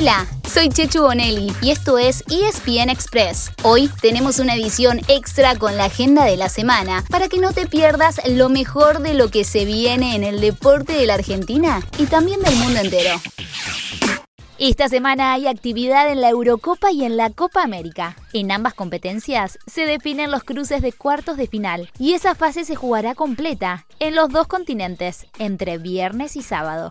Hola, soy Chechu Bonelli y esto es ESPN Express. Hoy tenemos una edición extra con la agenda de la semana para que no te pierdas lo mejor de lo que se viene en el deporte de la Argentina y también del mundo entero. Esta semana hay actividad en la Eurocopa y en la Copa América. En ambas competencias se definen los cruces de cuartos de final y esa fase se jugará completa en los dos continentes entre viernes y sábado.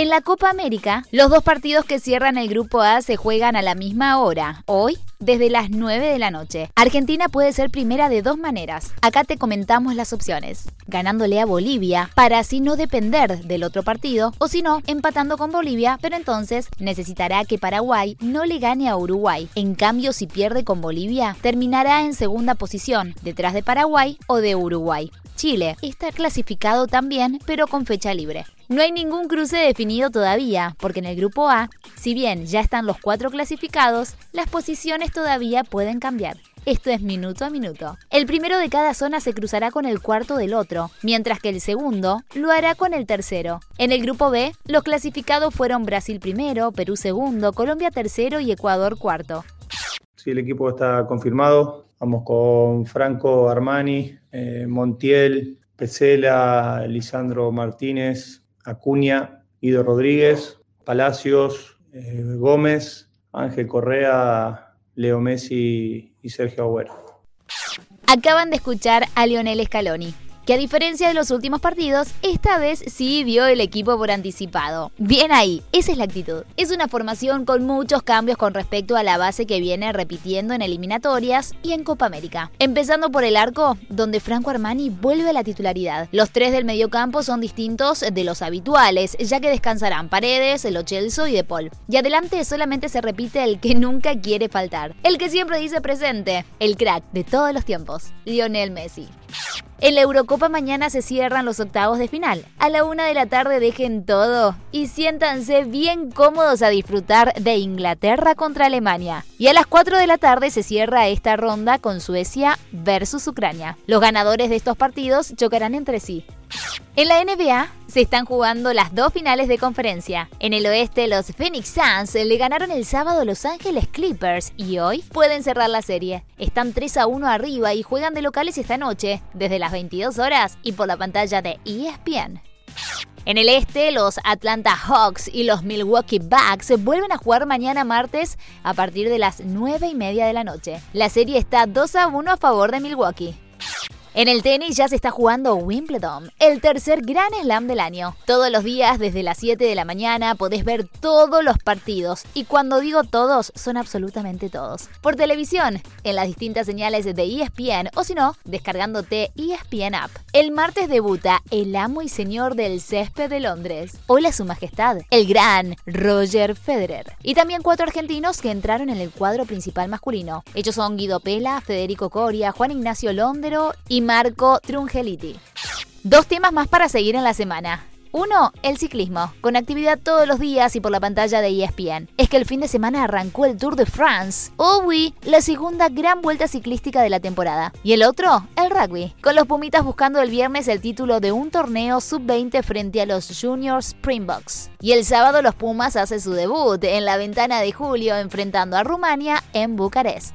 En la Copa América, los dos partidos que cierran el Grupo A se juegan a la misma hora, hoy desde las 9 de la noche. Argentina puede ser primera de dos maneras. Acá te comentamos las opciones. Ganándole a Bolivia para así no depender del otro partido o si no, empatando con Bolivia, pero entonces necesitará que Paraguay no le gane a Uruguay. En cambio, si pierde con Bolivia, terminará en segunda posición, detrás de Paraguay o de Uruguay. Chile está clasificado también, pero con fecha libre. No hay ningún cruce definido todavía, porque en el grupo A, si bien ya están los cuatro clasificados, las posiciones todavía pueden cambiar. Esto es minuto a minuto. El primero de cada zona se cruzará con el cuarto del otro, mientras que el segundo lo hará con el tercero. En el grupo B, los clasificados fueron Brasil primero, Perú segundo, Colombia tercero y Ecuador cuarto. El equipo está confirmado. Vamos con Franco Armani, eh, Montiel, Pesela, Lisandro Martínez, Acuña, Ido Rodríguez, Palacios, eh, Gómez, Ángel Correa, Leo Messi y Sergio Agüero. Acaban de escuchar a Lionel Scaloni que a diferencia de los últimos partidos, esta vez sí dio el equipo por anticipado. Bien ahí, esa es la actitud. Es una formación con muchos cambios con respecto a la base que viene repitiendo en eliminatorias y en Copa América. Empezando por el arco, donde Franco Armani vuelve a la titularidad. Los tres del mediocampo son distintos de los habituales, ya que descansarán Paredes, el Ochelso y De Paul. Y adelante solamente se repite el que nunca quiere faltar, el que siempre dice presente, el crack de todos los tiempos, Lionel Messi. En la Eurocopa mañana se cierran los octavos de final. A la una de la tarde dejen todo y siéntanse bien cómodos a disfrutar de Inglaterra contra Alemania. Y a las 4 de la tarde se cierra esta ronda con Suecia versus Ucrania. Los ganadores de estos partidos chocarán entre sí. En la NBA se están jugando las dos finales de conferencia. En el oeste, los Phoenix Suns le ganaron el sábado a Los Ángeles Clippers y hoy pueden cerrar la serie. Están 3 a 1 arriba y juegan de locales esta noche, desde las 22 horas y por la pantalla de ESPN. En el este, los Atlanta Hawks y los Milwaukee Bucks vuelven a jugar mañana martes a partir de las 9 y media de la noche. La serie está 2 a 1 a favor de Milwaukee. En el tenis ya se está jugando Wimbledon, el tercer gran slam del año. Todos los días desde las 7 de la mañana podés ver todos los partidos y cuando digo todos son absolutamente todos. Por televisión, en las distintas señales de ESPN o si no, descargándote ESPN App. El martes debuta el amo y señor del césped de Londres. Hola su majestad, el gran Roger Federer. Y también cuatro argentinos que entraron en el cuadro principal masculino. Ellos son Guido Pela, Federico Coria, Juan Ignacio Londero y Marco Trungeliti. Dos temas más para seguir en la semana. Uno, el ciclismo, con actividad todos los días y por la pantalla de ESPN. Es que el fin de semana arrancó el Tour de France, oui, la segunda gran vuelta ciclística de la temporada. Y el otro, el rugby, con los Pumitas buscando el viernes el título de un torneo sub-20 frente a los Junior Springboks. Y el sábado los Pumas hacen su debut en la ventana de julio enfrentando a Rumania en Bucarest.